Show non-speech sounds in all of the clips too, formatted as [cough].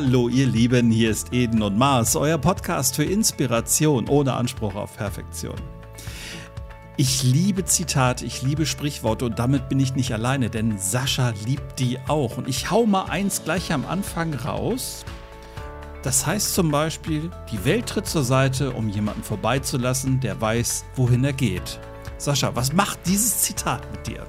Hallo ihr Lieben, hier ist Eden und Mars, euer Podcast für Inspiration ohne Anspruch auf Perfektion. Ich liebe Zitate, ich liebe Sprichworte und damit bin ich nicht alleine, denn Sascha liebt die auch. Und ich hau mal eins gleich am Anfang raus. Das heißt zum Beispiel, die Welt tritt zur Seite, um jemanden vorbeizulassen, der weiß, wohin er geht. Sascha, was macht dieses Zitat mit dir?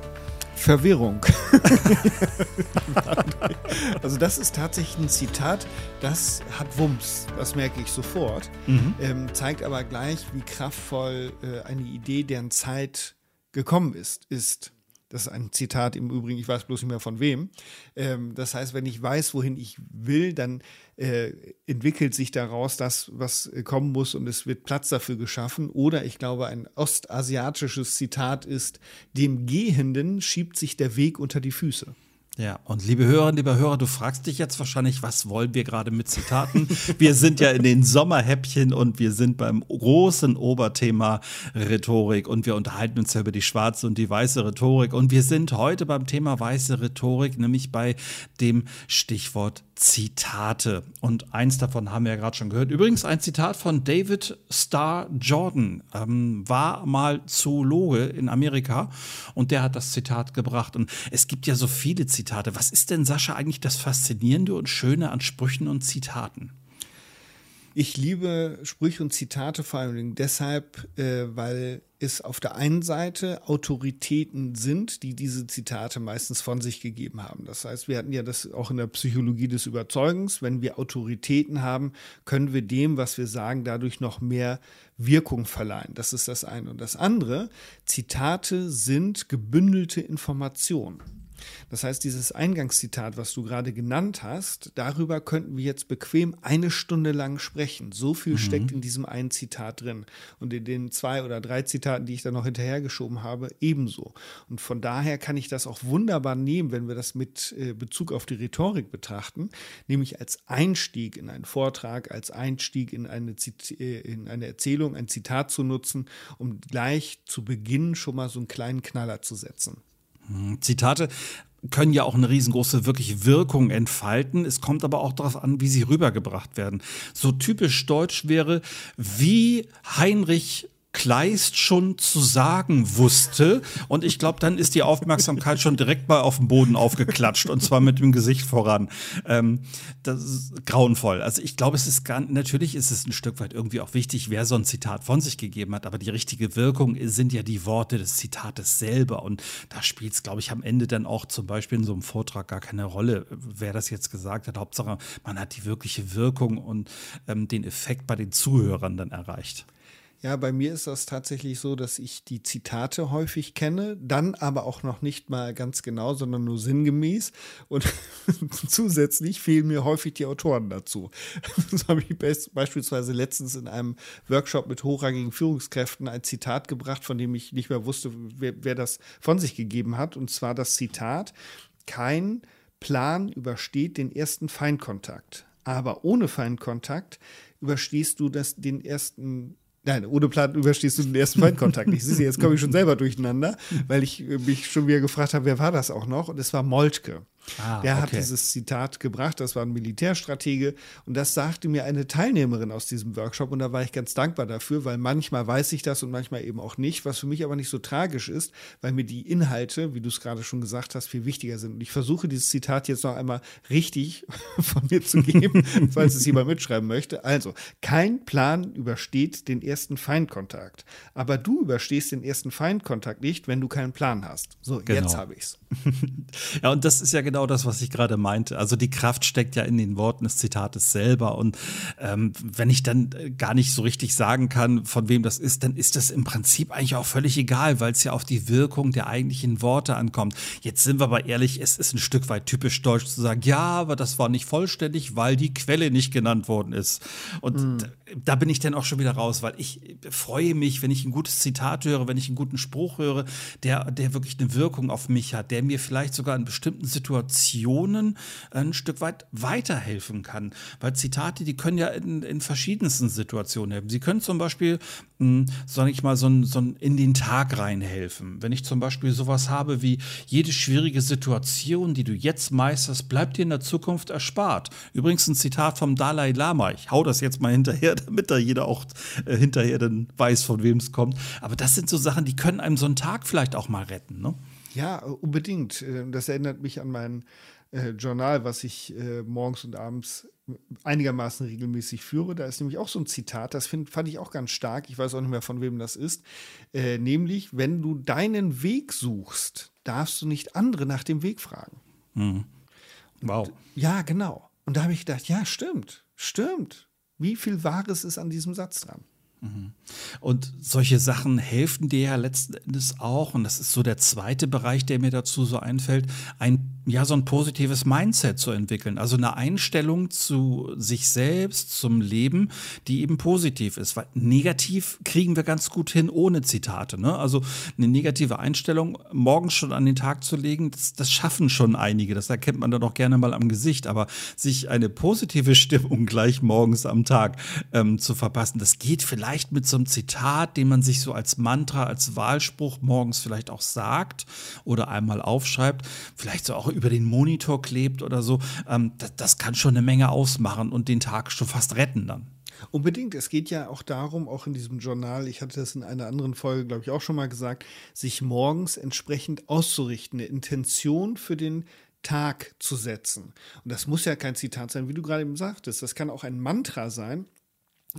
Verwirrung. [laughs] also das ist tatsächlich ein Zitat, das hat Wumms, das merke ich sofort, mhm. ähm, zeigt aber gleich, wie kraftvoll äh, eine Idee, deren Zeit gekommen ist, ist. Das ist ein Zitat im Übrigen, ich weiß bloß nicht mehr von wem. Ähm, das heißt, wenn ich weiß, wohin ich will, dann äh, entwickelt sich daraus das, was kommen muss und es wird Platz dafür geschaffen. Oder ich glaube, ein ostasiatisches Zitat ist, dem Gehenden schiebt sich der Weg unter die Füße. Ja, und liebe Hörerinnen, lieber Hörer, du fragst dich jetzt wahrscheinlich, was wollen wir gerade mit Zitaten? wir sind ja in den Sommerhäppchen und wir sind beim großen Oberthema Rhetorik und wir unterhalten uns ja über die schwarze und die weiße Rhetorik und wir sind heute beim Thema weiße Rhetorik, nämlich bei dem Stichwort Zitate. Und eins davon haben wir ja gerade schon gehört. Übrigens ein Zitat von David Starr Jordan, ähm, war mal Zoologe in Amerika und der hat das Zitat gebracht. Und es gibt ja so viele Zitate. Was ist denn, Sascha, eigentlich das Faszinierende und Schöne an Sprüchen und Zitaten? Ich liebe Sprüche und Zitate vor allem deshalb, äh, weil es auf der einen Seite Autoritäten sind, die diese Zitate meistens von sich gegeben haben. Das heißt, wir hatten ja das auch in der Psychologie des Überzeugens. Wenn wir Autoritäten haben, können wir dem, was wir sagen, dadurch noch mehr Wirkung verleihen. Das ist das eine. Und das andere, Zitate sind gebündelte Informationen. Das heißt, dieses Eingangszitat, was du gerade genannt hast, darüber könnten wir jetzt bequem eine Stunde lang sprechen. So viel mhm. steckt in diesem einen Zitat drin. Und in den zwei oder drei Zitaten, die ich da noch hinterhergeschoben habe, ebenso. Und von daher kann ich das auch wunderbar nehmen, wenn wir das mit äh, Bezug auf die Rhetorik betrachten, nämlich als Einstieg in einen Vortrag, als Einstieg in eine, äh, in eine Erzählung, ein Zitat zu nutzen, um gleich zu Beginn schon mal so einen kleinen Knaller zu setzen. Hm, Zitate können ja auch eine riesengroße wirklich Wirkung entfalten. Es kommt aber auch darauf an, wie sie rübergebracht werden. So typisch deutsch wäre, wie Heinrich Kleist schon zu sagen wusste. Und ich glaube, dann ist die Aufmerksamkeit schon direkt mal auf dem Boden aufgeklatscht und zwar mit dem Gesicht voran. Ähm, das ist grauenvoll. Also ich glaube, es ist gar, natürlich ist es ein Stück weit irgendwie auch wichtig, wer so ein Zitat von sich gegeben hat, aber die richtige Wirkung sind ja die Worte des Zitates selber. Und da spielt es, glaube ich, am Ende dann auch zum Beispiel in so einem Vortrag gar keine Rolle, wer das jetzt gesagt hat. Hauptsache, man hat die wirkliche Wirkung und ähm, den Effekt bei den Zuhörern dann erreicht. Ja, bei mir ist das tatsächlich so, dass ich die Zitate häufig kenne, dann aber auch noch nicht mal ganz genau, sondern nur sinngemäß. Und [laughs] zusätzlich fehlen mir häufig die Autoren dazu. [laughs] Das habe ich beispielsweise letztens in einem Workshop mit hochrangigen Führungskräften ein Zitat gebracht, von dem ich nicht mehr wusste, wer, wer das von sich gegeben hat. Und zwar das Zitat, kein Plan übersteht den ersten Feinkontakt. Aber ohne Feinkontakt überstehst du das, den ersten Nein, ohne Plan überstehst du den ersten Feindkontakt Ich sehe, jetzt komme ich schon selber durcheinander, weil ich mich schon wieder gefragt habe, wer war das auch noch? Und es war Moltke. Ah, der okay. hat dieses Zitat gebracht, das war ein Militärstratege und das sagte mir eine Teilnehmerin aus diesem Workshop und da war ich ganz dankbar dafür, weil manchmal weiß ich das und manchmal eben auch nicht, was für mich aber nicht so tragisch ist, weil mir die Inhalte, wie du es gerade schon gesagt hast, viel wichtiger sind. Und ich versuche dieses Zitat jetzt noch einmal richtig [laughs] von mir zu geben, [laughs] falls es jemand mitschreiben möchte. Also, kein Plan übersteht den ersten Feindkontakt, aber du überstehst den ersten Feindkontakt nicht, wenn du keinen Plan hast. So, genau. jetzt habe ich's. [laughs] ja, und das ist ja genau das, was ich gerade meinte. Also die Kraft steckt ja in den Worten des Zitates selber. Und ähm, wenn ich dann äh, gar nicht so richtig sagen kann, von wem das ist, dann ist das im Prinzip eigentlich auch völlig egal, weil es ja auf die Wirkung der eigentlichen Worte ankommt. Jetzt sind wir aber ehrlich, es ist ein Stück weit typisch deutsch zu sagen, ja, aber das war nicht vollständig, weil die Quelle nicht genannt worden ist. Und mhm. da, da bin ich dann auch schon wieder raus, weil ich freue mich, wenn ich ein gutes Zitat höre, wenn ich einen guten Spruch höre, der, der wirklich eine Wirkung auf mich hat, der mir vielleicht sogar in bestimmten Situationen Situationen ein Stück weit weiterhelfen kann. Weil Zitate, die können ja in, in verschiedensten Situationen helfen. Sie können zum Beispiel, hm, sage ich mal, so, so in den Tag reinhelfen. Wenn ich zum Beispiel sowas habe wie jede schwierige Situation, die du jetzt meisterst, bleibt dir in der Zukunft erspart. Übrigens ein Zitat vom Dalai Lama. Ich hau das jetzt mal hinterher, [laughs] damit da jeder auch äh, hinterher dann weiß, von wem es kommt. Aber das sind so Sachen, die können einem so einen Tag vielleicht auch mal retten. Ne? Ja, unbedingt. Äh, das erinnert mich an mein äh, Journal, was ich äh, morgens und abends einigermaßen regelmäßig führe. Da ist nämlich auch so ein Zitat, das find, fand ich auch ganz stark. Ich weiß auch nicht mehr, von wem das ist. Äh, nämlich, wenn du deinen Weg suchst, darfst du nicht andere nach dem Weg fragen. Mhm. Wow. Und, ja, genau. Und da habe ich gedacht, ja, stimmt, stimmt. Wie viel Wahres ist an diesem Satz dran? Und solche Sachen helfen dir ja letzten Endes auch, und das ist so der zweite Bereich, der mir dazu so einfällt, ein, ja, so ein positives Mindset zu entwickeln. Also eine Einstellung zu sich selbst, zum Leben, die eben positiv ist. Weil negativ kriegen wir ganz gut hin ohne Zitate. Ne? Also eine negative Einstellung morgens schon an den Tag zu legen, das, das schaffen schon einige. Das erkennt man dann auch gerne mal am Gesicht. Aber sich eine positive [laughs] Stimmung gleich morgens am Tag ähm, zu verpassen, das geht vielleicht mit so einem Zitat, den man sich so als Mantra, als Wahlspruch morgens vielleicht auch sagt oder einmal aufschreibt, vielleicht so auch über den Monitor klebt oder so. Ähm, das, das kann schon eine Menge ausmachen und den Tag schon fast retten dann. Unbedingt. Es geht ja auch darum, auch in diesem Journal, ich hatte das in einer anderen Folge, glaube ich, auch schon mal gesagt, sich morgens entsprechend auszurichten, eine Intention für den Tag zu setzen. Und das muss ja kein Zitat sein, wie du gerade eben sagtest. Das kann auch ein Mantra sein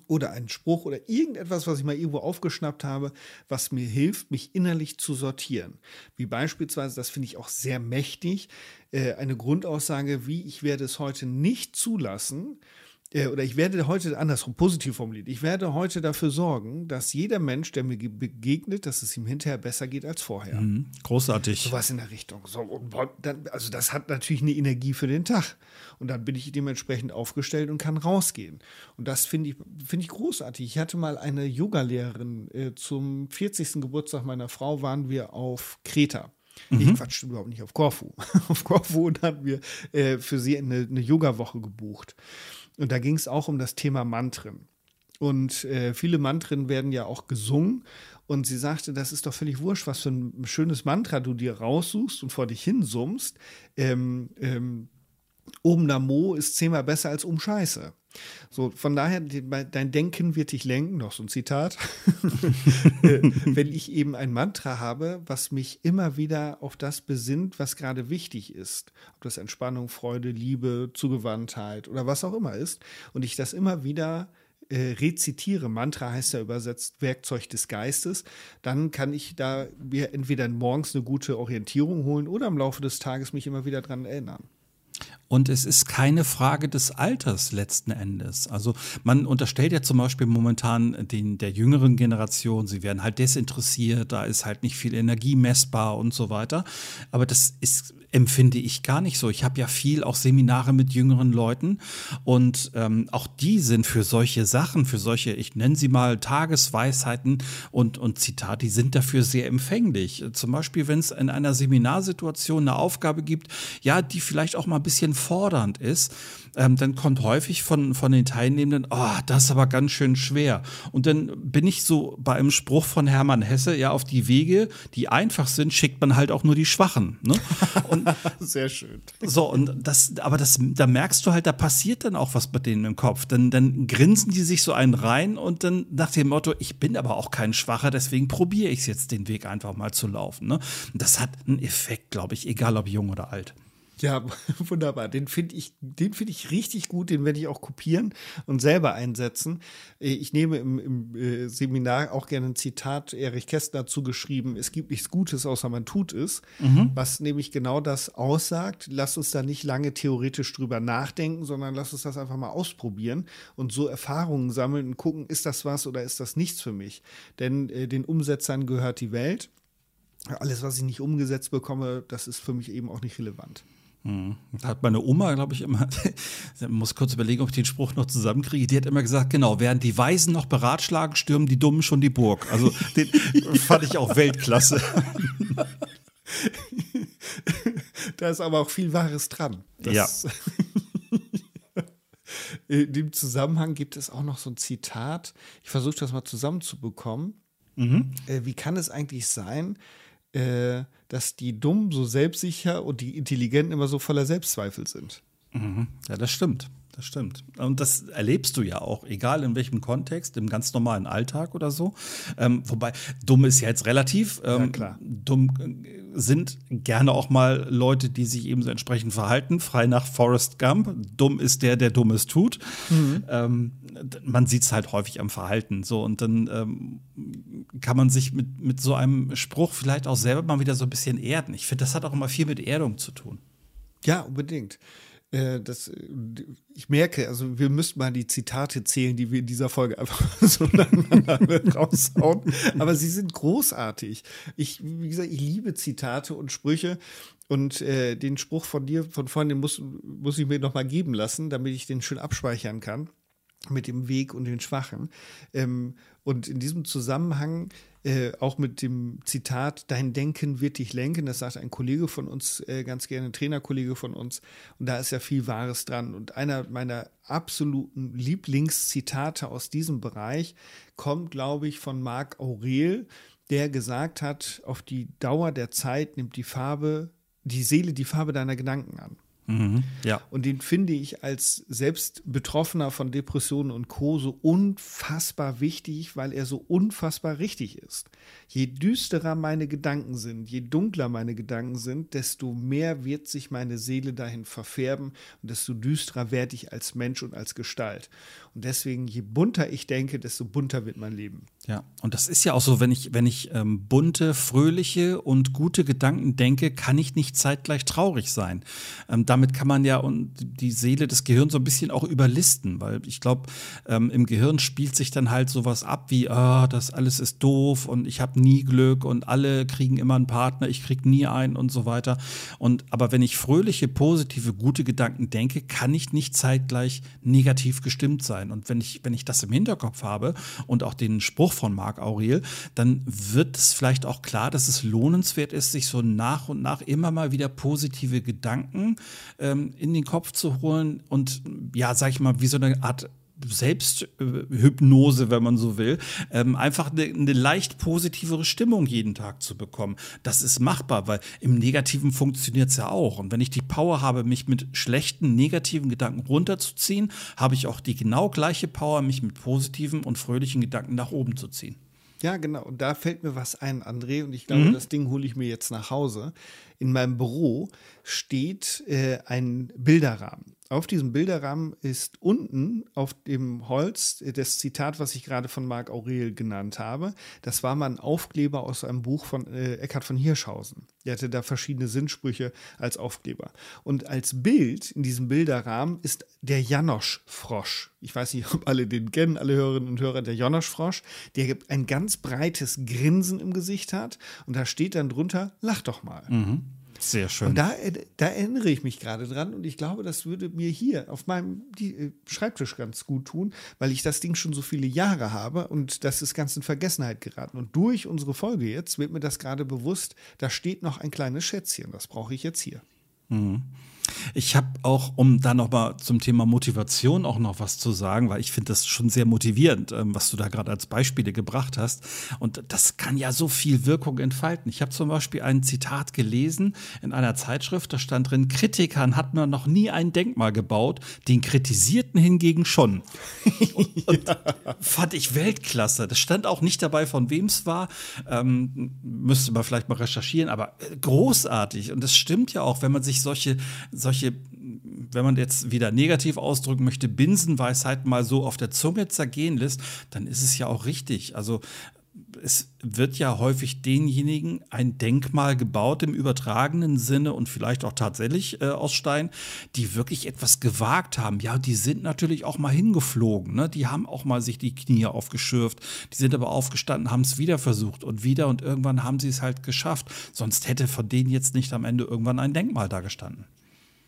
oder ein Spruch oder irgendetwas, was ich mal irgendwo aufgeschnappt habe, was mir hilft, mich innerlich zu sortieren. Wie beispielsweise, das finde ich auch sehr mächtig, äh, eine Grundaussage wie, ich werde es heute nicht zulassen, äh, oder ich werde heute, andersrum, positiv formuliert, ich werde heute dafür sorgen, dass jeder Mensch, der mir begegnet, dass es ihm hinterher besser geht als vorher. Mhm, großartig. So was in der Richtung. So, dann, also das hat natürlich eine Energie für den Tag. Und dann bin ich dementsprechend aufgestellt und kann rausgehen. Und das finde ich, finde ich großartig. Ich hatte mal eine Yogalehrerin äh, zum 40. Geburtstag meiner Frau, waren wir auf Kreta. Mhm. Ich quatsch überhaupt nicht auf Korfu. [laughs] auf Korfu und haben wir äh, für sie eine, eine Yoga-Woche gebucht. Und da ging es auch um das Thema Mantren. Und äh, viele Mantren werden ja auch gesungen. Und sie sagte, das ist doch völlig wurscht, was für ein schönes Mantra du dir raussuchst und vor dich hinsummst. Ähm, ähm, Om Namo ist zehnmal besser als Um Scheiße. So, von daher, dein Denken wird dich lenken, noch so ein Zitat. [laughs] Äh, wenn ich eben ein Mantra habe, was mich immer wieder auf das besinnt, was gerade wichtig ist. Ob das Entspannung, Freude, Liebe, Zugewandtheit oder was auch immer ist. Und ich das immer wieder äh, rezitiere, Mantra heißt ja übersetzt Werkzeug des Geistes, dann kann ich da mir entweder morgens eine gute Orientierung holen oder im Laufe des Tages mich immer wieder dran erinnern. Und es ist keine Frage des Alters letzten Endes. Also man unterstellt ja zum Beispiel momentan den, der jüngeren Generation, sie werden halt desinteressiert, da ist halt nicht viel Energie messbar und so weiter. Aber das ist empfinde ich gar nicht so. Ich habe ja viel auch Seminare mit jüngeren Leuten und ähm, auch die sind für solche Sachen, für solche, ich nenne sie mal Tagesweisheiten und, und Zitat, die sind dafür sehr empfänglich. Zum Beispiel, wenn es in einer Seminarsituation eine Aufgabe gibt, ja, die vielleicht auch mal ein bisschen fordernd ist, ähm, dann kommt häufig von, von den Teilnehmenden, oh, das ist aber ganz schön schwer. Und dann bin ich so bei einem Spruch von Hermann Hesse, ja, auf die Wege, die einfach sind, schickt man halt auch nur die Schwachen. Ne? Und, [laughs] [laughs] Sehr schön. So, und das, aber das, da merkst du halt, da passiert dann auch was bei denen im Kopf. Dann, dann grinsen die sich so einen rein und dann nach dem Motto, ich bin aber auch kein Schwacher, deswegen probiere ich es jetzt, den Weg einfach mal zu laufen. Ne? Das hat einen Effekt, glaube ich, egal ob jung oder alt. Ja, [laughs] wunderbar. Den finde ich, den finde ich richtig gut. Den werde ich auch kopieren und selber einsetzen. Äh, ich nehme im, im äh, Seminar auch gerne ein Zitat Erich Kästner zugeschrieben. Es gibt nichts Gutes, außer man tut es. Mhm. Was nämlich genau das aussagt. Lass uns da nicht lange theoretisch drüber nachdenken, sondern lass uns das einfach mal ausprobieren und so Erfahrungen sammeln und gucken, ist das was oder ist das nichts für mich? Denn äh, den Umsetzern gehört die Welt. Alles, was ich nicht umgesetzt bekomme, das ist für mich eben auch nicht relevant. Hm. Hat meine Oma, glaube ich, immer, [laughs] ich muss kurz überlegen, ob ich den Spruch noch zusammenkriege, die hat immer gesagt, genau, während die Weisen noch beratschlagen, stürmen die Dummen schon die Burg. Also den [laughs] fand ich auch Weltklasse. [laughs] da ist aber auch viel Wahres dran. Das, ja. In dem Zusammenhang gibt es auch noch so ein Zitat. Ich versuche das mal zusammenzubekommen. Mhm. Äh, wie kann es eigentlich sein, äh, dass die Dummen so selbstsicher und die Intelligenten immer so voller Selbstzweifel sind? Mhm. Ja, das stimmt. Das stimmt. Und das erlebst du ja auch, egal in welchem Kontext, im ganz normalen Alltag oder so. Ähm, wobei, dumm ist ja jetzt relativ. Ähm, ja, klar. Dumm sind gerne auch mal Leute, die sich eben so entsprechend verhalten, frei nach Forrest Gump. Dumm ist der, der Dummes tut. Mhm. Ähm, man sieht es halt häufig am Verhalten. So, und dann ähm, kann man sich mit, mit so einem Spruch vielleicht auch selber mal wieder so ein bisschen erden. Ich finde, das hat auch immer viel mit Erdung zu tun. Ja, unbedingt. Äh, das, äh, ich merke, also wir müssten mal die Zitate zählen, die wir in dieser Folge einfach [laughs] so [laughs] raushauen. Aber sie sind großartig. Ich, wie gesagt, ich liebe Zitate und Sprüche. Und äh, den Spruch von dir, von vorhin, den muss, muss ich mir noch mal geben lassen, damit ich den schön abspeichern kann mit dem Weg und den Schwachen. Ähm, und in diesem Zusammenhang äh, auch mit dem Zitat, dein Denken wird dich lenken, das sagt ein Kollege von uns äh, ganz gerne, ein Trainerkollege von uns. Und da ist ja viel Wahres dran. Und einer meiner absoluten Lieblingszitate aus diesem Bereich kommt, glaube ich, von Marc Aurel, der gesagt hat, auf die Dauer der Zeit nimmt die Farbe, die Seele die Farbe deiner Gedanken an. Mhm, ja. Und den finde ich als selbst Betroffener von Depressionen und Co. so unfassbar wichtig, weil er so unfassbar richtig ist. Je düsterer meine Gedanken sind, je dunkler meine Gedanken sind, desto mehr wird sich meine Seele dahin verfärben und desto düsterer werde ich als Mensch und als Gestalt. Und deswegen, je bunter ich denke, desto bunter wird mein Leben. Ja, und das ist ja auch so, wenn ich, wenn ich ähm, bunte, fröhliche und gute Gedanken denke, kann ich nicht zeitgleich traurig sein. Ähm, damit kann man ja und die Seele des Gehirns so ein bisschen auch überlisten, weil ich glaube, ähm, im Gehirn spielt sich dann halt sowas ab wie, ah, das alles ist doof und ich habe nie Glück und alle kriegen immer einen Partner, ich krieg nie einen und so weiter. Und aber wenn ich fröhliche, positive, gute Gedanken denke, kann ich nicht zeitgleich negativ gestimmt sein. Und wenn ich, wenn ich das im Hinterkopf habe und auch den Spruch von Marc Aurel, dann wird es vielleicht auch klar, dass es lohnenswert ist, sich so nach und nach immer mal wieder positive Gedanken ähm, in den Kopf zu holen und ja, sag ich mal, wie so eine Art Selbsthypnose, wenn man so will, ähm, einfach eine, eine, leicht positivere Stimmung jeden Tag zu bekommen. Das ist machbar, weil im Negativen funktioniert es ja auch. Und wenn ich die Power habe, mich mit schlechten, negativen Gedanken runterzuziehen, habe ich auch die genau gleiche Power, mich mit positiven und fröhlichen Gedanken nach oben zu ziehen. Ja, genau. Und da fällt mir was ein, André. Und ich glaube, mhm. das Ding hole ich mir jetzt nach Hause. In meinem Büro steht äh, ein Bilderrahmen. Auf diesem Bilderrahmen ist unten auf dem Holz das Zitat, was ich gerade von Marc Aurel genannt habe. Das war mal ein Aufkleber aus einem Buch von äh, Eckhard von Hirschhausen. Der hatte da verschiedene Sinnsprüche als Aufkleber. Und als Bild in diesem Bilderrahmen ist der Janosch-Frosch. Ich weiß nicht, [laughs] ob alle den kennen, alle Hörerinnen und Hörer, der Janosch-Frosch, der ein ganz breites Grinsen im Gesicht hat. Und da steht dann drunter, lach doch mal. Mhm. Sehr schön. Und da, da erinnere ich mich gerade dran und ich glaube, das würde mir hier auf meinem äh, Schreibtisch ganz gut tun, weil ich das Ding schon so viele Jahre habe und das ist ganz in Vergessenheit geraten. Und durch unsere Folge jetzt wird mir das gerade bewusst, da steht noch ein kleines Schätzchen, das brauche ich jetzt hier. Mhm. Ich habe auch, um da noch mal zum Thema Motivation auch noch was zu sagen, weil ich finde das schon sehr motivierend, ähm, was du da gerade als Beispiele gebracht hast. Und das kann ja so viel Wirkung entfalten. Ich habe zum Beispiel ein Zitat gelesen in einer Zeitschrift, da stand drin, Kritikern hat man noch nie ein Denkmal gebaut, den Kritisierten hingegen schon. und, [laughs] ja. fand ich Weltklasse. Das stand auch nicht dabei, von wem es war. Ähm, müsste man vielleicht mal recherchieren, aber äh, großartig. Und das stimmt ja auch, wenn man sich solche solche, wenn man jetzt wieder negativ ausdrücken möchte, Binsenweisheiten mal so auf der Zunge zergehen lässt, dann ist es ja auch richtig. Also es wird ja häufig denjenigen ein Denkmal gebaut im übertragenen Sinne und vielleicht auch tatsächlich äh, aus Stein, die wirklich etwas gewagt haben. Ja, die sind natürlich auch mal hingeflogen. Ne? Die haben auch mal sich die Knie aufgeschürft. Die sind aber aufgestanden, haben es wieder versucht und wieder und irgendwann haben sie es halt geschafft. Sonst hätte von denen jetzt nicht am Ende irgendwann ein Denkmal da gestanden.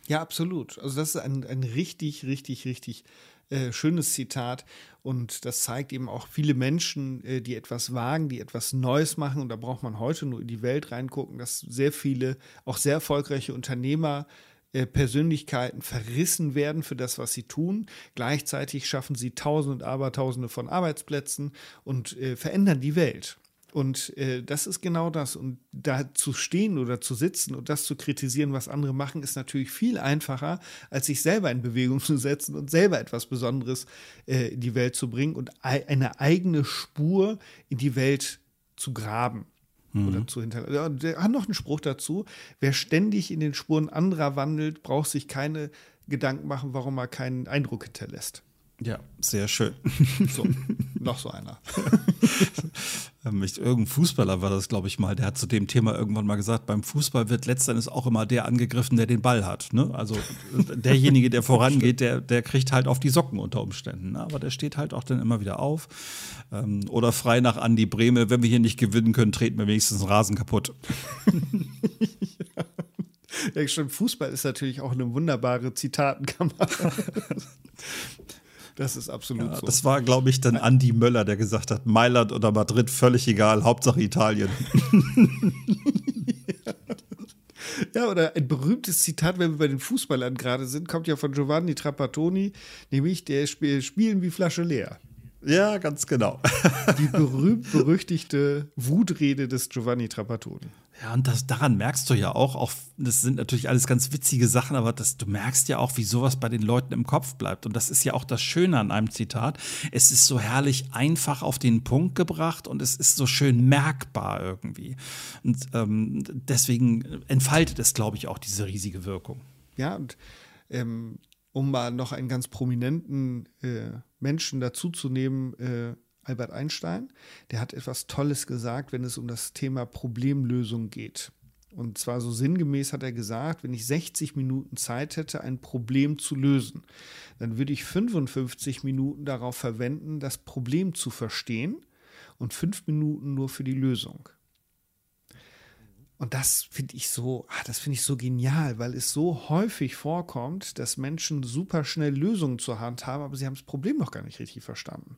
Ja, absolut. Also das ist ein, ein richtig, richtig, richtig Äh, schönes Zitat. Und das zeigt eben auch viele Menschen, äh, die etwas wagen, die etwas Neues machen. Und da braucht man heute nur in die Welt reingucken, dass sehr viele, auch sehr erfolgreiche Unternehmer, äh, Persönlichkeiten verrissen werden für das, was sie tun. Gleichzeitig schaffen sie Tausende und Abertausende von Arbeitsplätzen und äh, verändern die Welt. Und äh, das ist genau das. Und da zu stehen oder zu sitzen und das zu kritisieren, was andere machen, ist natürlich viel einfacher, als sich selber in Bewegung [laughs] zu setzen und selber etwas Besonderes äh, in die Welt zu bringen und eine eigene Spur in die Welt zu graben. Mhm. Oder zu hinterlassen. Ja, der hat noch einen Spruch dazu. Wer ständig in den Spuren anderer wandelt, braucht sich keine Gedanken machen, warum er keinen Eindruck hinterlässt. Ja, sehr schön. So, noch so einer. [laughs] Ähm, irgendein Fußballer war das, glaube ich mal, der hat zu dem Thema irgendwann mal gesagt, beim Fußball wird letztendlich auch immer der angegriffen, der den Ball hat. Ne? Also derjenige, der [laughs] vorangeht, der, der kriegt halt auf die Socken unter Umständen. Ne? Aber der steht halt auch dann immer wieder auf. Ähm, oder frei nach Andi Breme, wenn wir hier nicht gewinnen können, treten wir wenigstens den Rasen kaputt. ja. [laughs] ja, stimmt. Fußball ist natürlich auch eine wunderbare Zitatenkammer. Das ist absolut ja, so. Das war, glaube ich, dann Andi Möller, der gesagt hat, Mailand oder Madrid, völlig egal, Hauptsache Italien. [laughs] ja. oder ein berühmtes Zitat, wenn wir bei den Fußballern gerade sind, kommt ja von Giovanni Trapattoni, nämlich der Sp Spielen wie Flasche leer. Ja, ganz genau. Die berühmt-berüchtigte Wutrede des Giovanni Trapattoni. Ja, und das, daran merkst du ja auch, auch, das sind natürlich alles ganz witzige Sachen, aber das, du merkst ja auch, wie sowas bei den Leuten im Kopf bleibt. Und das ist ja auch das Schöne an einem Zitat. Es ist so herrlich einfach auf den Punkt gebracht und es ist so schön merkbar irgendwie. Und ähm, deswegen entfaltet es, glaube ich, auch diese riesige Wirkung. Ja, und ähm, um mal noch einen ganz prominenten äh, Menschen dazuzunehmen, äh, Albert Einstein, der hat etwas Tolles gesagt, wenn es um das Thema Problemlösung geht. Und zwar so sinngemäß hat er gesagt, wenn ich 60 Minuten Zeit hätte, ein Problem zu lösen, dann würde ich 55 Minuten darauf verwenden, das Problem zu verstehen und fünf Minuten nur für die Lösung. Und das finde ich so, ah, das finde ich so genial, weil es so häufig vorkommt, dass Menschen super schnell Lösungen zur Hand haben, aber sie haben das Problem noch gar nicht richtig verstanden.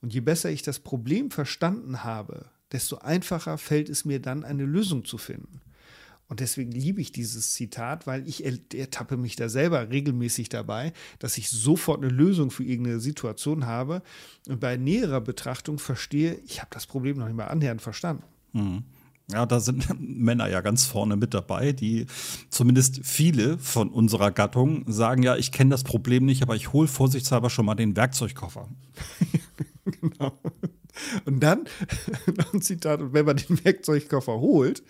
Und je besser ich das Problem verstanden habe, desto einfacher fällt es mir dann, eine Lösung zu finden. Und deswegen liebe ich dieses Zitat, weil ich ertappe mich da selber regelmäßig dabei, dass ich sofort eine Lösung für irgendeine Situation habe und bei näherer Betrachtung verstehe, ich habe das Problem noch nicht mal annähernd verstanden. Mhm. Ja, da sind [laughs] Männer ja ganz vorne mit dabei, die zumindest viele von unserer Gattung sagen, ja, ich kenne das Problem nicht, aber ich hole vorsichtshalber schon mal den Werkzeugkoffer. [laughs] [laughs] genau. Und dann [laughs] noch ein Zitat, und wenn man den Werkzeugkoffer holt,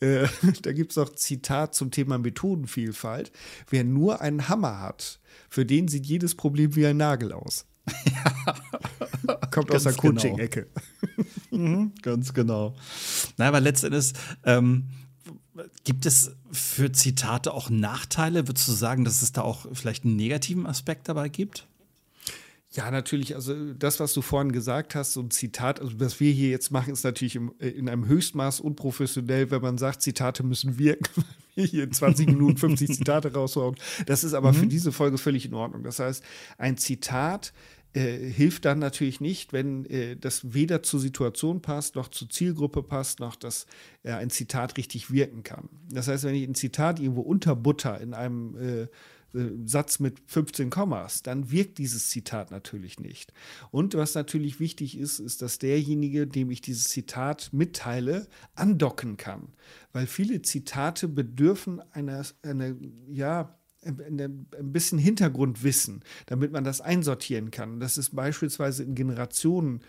äh, [laughs] da gibt es noch Zitat zum Thema Methodenvielfalt. Wer nur einen Hammer hat, für den sieht jedes Problem wie ein Nagel aus. Ja. Kommt aus der genau. Coaching-Ecke. mhm, ganz genau. Na, aber letztendlich ähm, gibt es für Zitate auch Nachteile? Würdest du sagen, dass es da auch vielleicht einen negativen Aspekt dabei gibt? Ja, natürlich. Also das, was du vorhin gesagt hast, so ein Zitat, also was wir hier jetzt machen, ist natürlich im, äh, in einem Höchstmaß unprofessionell, wenn man sagt, Zitate müssen wirken, [laughs] wir hier in 20 Minuten 50 [laughs] Zitate raushauen. Das ist aber mhm. für diese Folge völlig in Ordnung. Das heißt, ein Zitat äh, hilft dann natürlich nicht, wenn äh, das weder zur Situation passt, noch zur Zielgruppe passt, noch dass äh, ein Zitat richtig wirken kann. Das heißt, wenn ich ein Zitat irgendwo unterbutter in einem äh, äh, Satz mit 15 Kommas, dann wirkt dieses Zitat natürlich nicht. Und was natürlich wichtig ist, ist, dass derjenige, dem ich dieses Zitat mitteile, andocken kann. Weil viele Zitate bedürfen einer, einer ja, ein bisschen Hintergrundwissen, damit man das einsortieren kann. Das ist beispielsweise in Generationen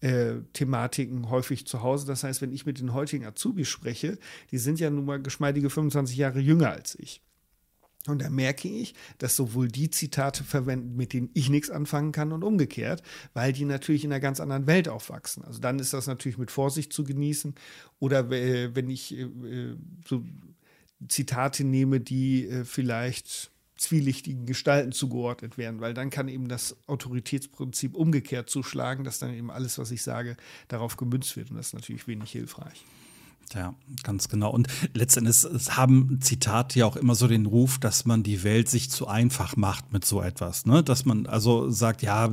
äh, Thematiken häufig zu Hause. Das heißt, wenn ich mit den heutigen Azubis spreche, die sind ja nun mal geschmeidige 25 Jahre jünger als ich. Und da merke ich, dass sowohl die Zitate verwenden, mit denen ich nichts anfangen kann und umgekehrt, weil die natürlich in einer ganz anderen Welt aufwachsen. Also dann ist das natürlich mit Vorsicht zu genießen. Oder wenn ich äh, äh, so Zitate nehme, die vielleicht zwielichtigen Gestalten zugeordnet werden, weil dann kann eben das Autoritätsprinzip umgekehrt zuschlagen, dass dann eben alles, was ich sage, darauf gemünzt wird. Und das ist natürlich wenig hilfreich. Ja, ganz genau. Und letztendlich haben Zitate ja auch immer so den Ruf, dass man die Welt sich zu einfach macht mit so etwas. Ne? Dass man also sagt, ja,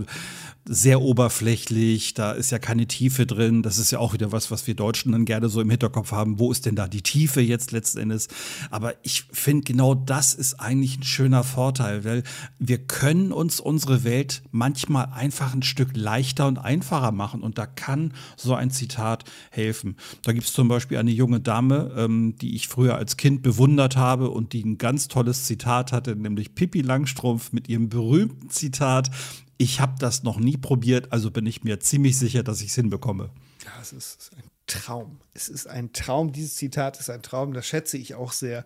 sehr oberflächlich, da ist ja keine Tiefe drin. Das ist ja auch wieder was, was wir Deutschen dann gerne so im Hinterkopf haben. Wo ist denn da die Tiefe jetzt letzten Endes? Aber ich finde, genau das ist eigentlich ein schöner Vorteil, weil wir können uns unsere Welt manchmal einfach ein Stück leichter und einfacher machen. Und da kann so ein Zitat helfen. Da gibt es zum Beispiel eine junge Dame, ähm, die ich früher als Kind bewundert habe und die ein ganz tolles Zitat hatte, nämlich Pippi Langstrumpf mit ihrem berühmten Zitat, ich habe das noch nie probiert, also bin ich mir ziemlich sicher, dass ich es hinbekomme. Ja, es ist ein Traum. Es ist ein Traum. Dieses Zitat ist ein Traum. Das schätze ich auch sehr.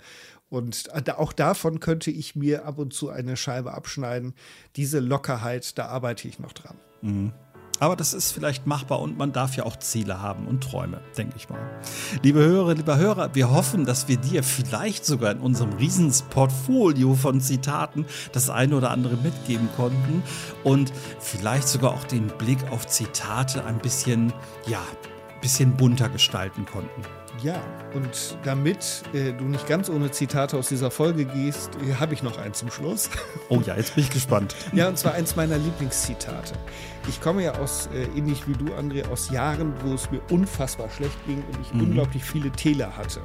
Und auch davon könnte ich mir ab und zu eine Scheibe abschneiden. Diese Lockerheit, da arbeite ich noch dran. Mhm. Aber das ist vielleicht machbar und man darf ja auch Ziele haben und Träume, denke ich mal. Liebe Hörerinnen, lieber Hörer, wir hoffen, dass wir dir vielleicht sogar in unserem Riesensportfolio von Zitaten das eine oder andere mitgeben konnten und vielleicht sogar auch den Blick auf Zitate ein bisschen, ja, bisschen bunter gestalten konnten. Ja, und damit äh, du nicht ganz ohne Zitate aus dieser Folge gehst, äh, habe ich noch eins zum Schluss. [laughs] Oh ja, jetzt bin ich gespannt. ja, und zwar eins meiner Lieblingszitate. Ich komme ja aus, äh, ähnlich wie du, André, aus Jahren, wo es mir unfassbar schlecht ging und ich mhm. unglaublich viele Täler hatte.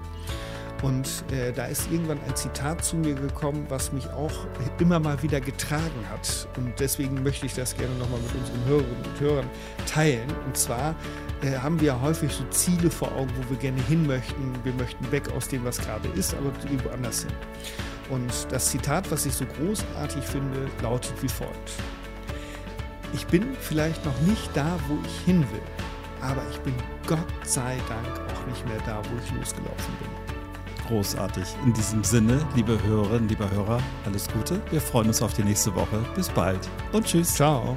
Und äh, da ist irgendwann ein Zitat zu mir gekommen, was mich auch immer mal wieder getragen hat. Und deswegen möchte ich das gerne nochmal mit unseren Hörerinnen und Hörern teilen. Und zwar äh, haben wir häufig so Ziele vor Augen, wo wir gerne hin möchten. Wir möchten weg aus dem, was gerade ist, aber irgendwo anders hin. Und das Zitat, was ich so großartig finde, lautet wie folgt. Ich bin vielleicht noch nicht da, wo ich hin will, aber ich bin Gott sei Dank auch nicht mehr da, wo ich losgelaufen bin. Großartig. In diesem Sinne, liebe Hörerinnen, lieber Hörer, alles Gute. Wir freuen uns auf die nächste Woche. Bis bald und tschüss. Ciao.